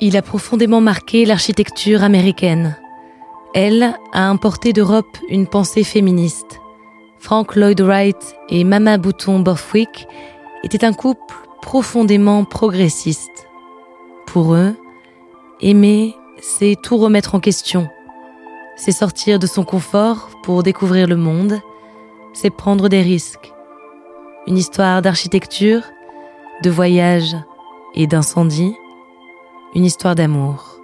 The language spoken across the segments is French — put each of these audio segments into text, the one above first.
Il a profondément marqué l'architecture américaine. Elle a importé d'Europe une pensée féministe. Frank Lloyd Wright et Mama Bouton Borthwick étaient un couple profondément progressiste. Pour eux, aimer, c'est tout remettre en question. C'est sortir de son confort pour découvrir le monde. C'est prendre des risques. Une histoire d'architecture, de voyage et d'incendie une histoire d'amour.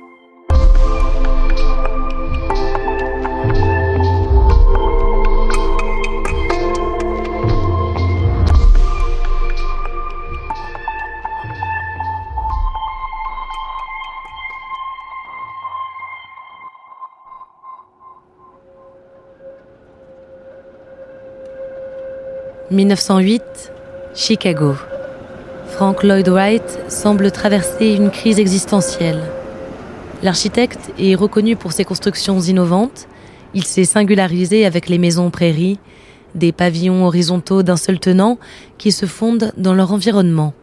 « 1908, Chicago. Frank Lloyd Wright semble traverser une crise existentielle. L'architecte est reconnu pour ses constructions innovantes. Il s'est singularisé avec les maisons prairies, des pavillons horizontaux d'un seul tenant qui se fondent dans leur environnement.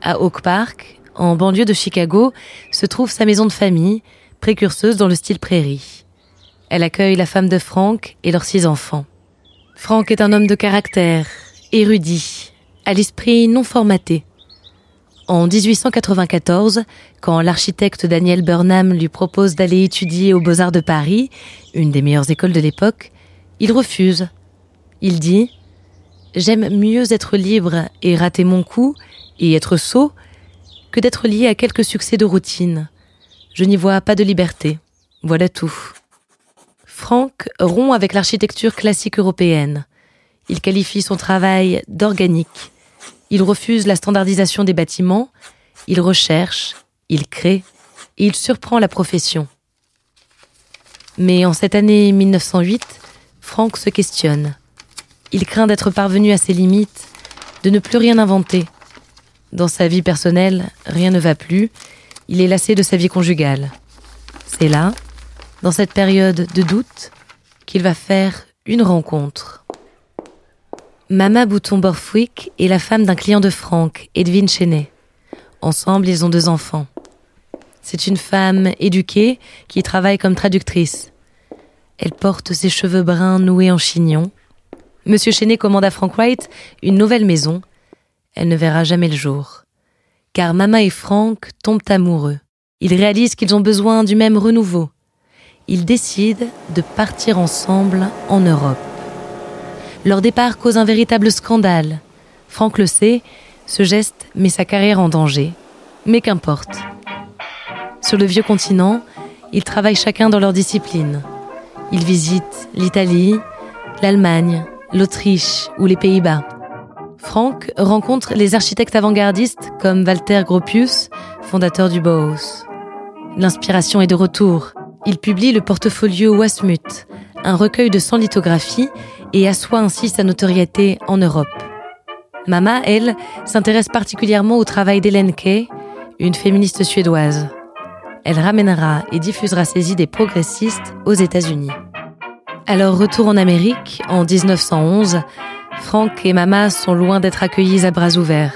À Oak Park, en banlieue de Chicago, se trouve sa maison de famille, précurseuse dans le style prairie. Elle accueille la femme de Frank et leurs six enfants. Frank est un homme de caractère, érudit, à l'esprit non formaté. En 1894, quand l'architecte Daniel Burnham lui propose d'aller étudier aux Beaux-Arts de Paris, une des meilleures écoles de l'époque, il refuse. Il dit J'aime mieux être libre et rater mon coup et être sot que d'être lié à quelques succès de routine. Je n'y vois pas de liberté. Voilà tout. Franck rompt avec l'architecture classique européenne. Il qualifie son travail d'organique il refuse la standardisation des bâtiments, il recherche, il crée et il surprend la profession. Mais en cette année 1908, Franck se questionne. Il craint d'être parvenu à ses limites, de ne plus rien inventer. Dans sa vie personnelle, rien ne va plus, il est lassé de sa vie conjugale. C'est là, dans cette période de doute, qu'il va faire une rencontre. Mama Bouton Borthwick est la femme d'un client de Franck, Edwin Chenet. Ensemble, ils ont deux enfants. C'est une femme éduquée qui travaille comme traductrice. Elle porte ses cheveux bruns noués en chignon. Monsieur Chenet commande à Frank Wright une nouvelle maison. Elle ne verra jamais le jour. Car Mama et Frank tombent amoureux. Ils réalisent qu'ils ont besoin du même renouveau. Ils décident de partir ensemble en Europe. Leur départ cause un véritable scandale. Franck le sait, ce geste met sa carrière en danger. Mais qu'importe. Sur le vieux continent, ils travaillent chacun dans leur discipline. Ils visitent l'Italie, l'Allemagne, l'Autriche ou les Pays-Bas. Franck rencontre les architectes avant-gardistes comme Walter Gropius, fondateur du Bauhaus. L'inspiration est de retour. Il publie le portfolio Wasmut, un recueil de 100 lithographies et assoit ainsi sa notoriété en Europe. Mama, elle, s'intéresse particulièrement au travail d'Hélène Kay, une féministe suédoise. Elle ramènera et diffusera ses idées progressistes aux États-Unis. Alors retour en Amérique, en 1911, Frank et Mama sont loin d'être accueillis à bras ouverts.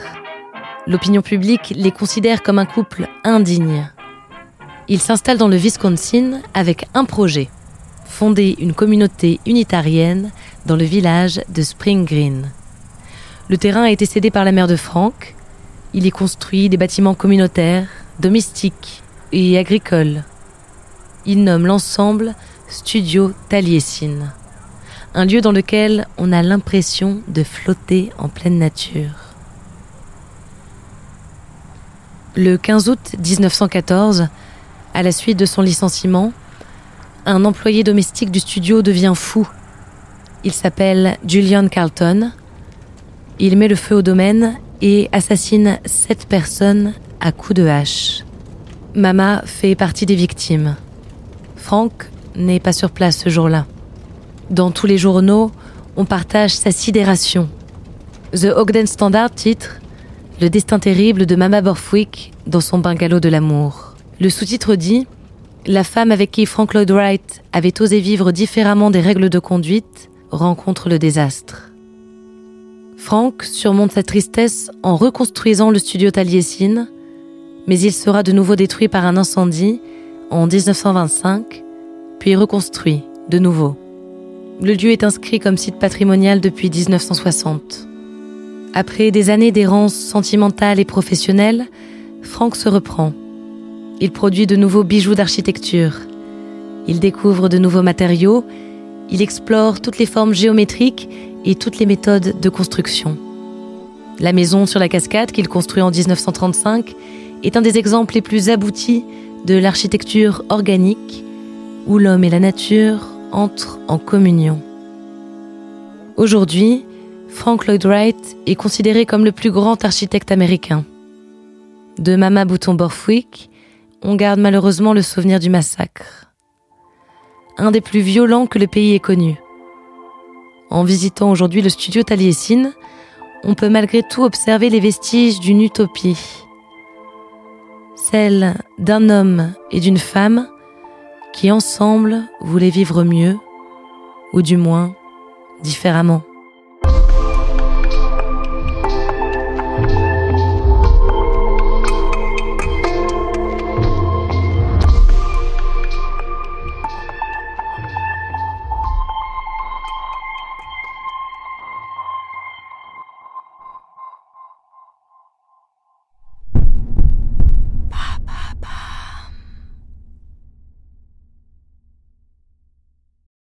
L'opinion publique les considère comme un couple indigne. Ils s'installent dans le Wisconsin avec un projet fonder une communauté unitarienne dans le village de Spring Green. Le terrain a été cédé par la mère de Frank. Il y construit des bâtiments communautaires, domestiques et agricoles. Il nomme l'ensemble Studio Taliesin, un lieu dans lequel on a l'impression de flotter en pleine nature. Le 15 août 1914, à la suite de son licenciement, un employé domestique du studio devient fou. Il s'appelle Julian Carlton. Il met le feu au domaine et assassine sept personnes à coups de hache. Mama fait partie des victimes. Frank n'est pas sur place ce jour-là. Dans tous les journaux, on partage sa sidération. The Ogden Standard titre Le destin terrible de Mama Borthwick dans son bungalow de l'amour. Le sous-titre dit La femme avec qui Frank Lloyd Wright avait osé vivre différemment des règles de conduite rencontre le désastre. Frank surmonte sa tristesse en reconstruisant le studio Taliesin, mais il sera de nouveau détruit par un incendie en 1925, puis reconstruit de nouveau. Le lieu est inscrit comme site patrimonial depuis 1960. Après des années d'errance sentimentale et professionnelle, Frank se reprend. Il produit de nouveaux bijoux d'architecture. Il découvre de nouveaux matériaux. Il explore toutes les formes géométriques et toutes les méthodes de construction. La maison sur la cascade qu'il construit en 1935 est un des exemples les plus aboutis de l'architecture organique où l'homme et la nature entrent en communion. Aujourd'hui, Frank Lloyd Wright est considéré comme le plus grand architecte américain. De Mama Bouton Borthwick, on garde malheureusement le souvenir du massacre. Un des plus violents que le pays ait connu. En visitant aujourd'hui le studio Taliesin, on peut malgré tout observer les vestiges d'une utopie celle d'un homme et d'une femme qui ensemble voulaient vivre mieux, ou du moins différemment.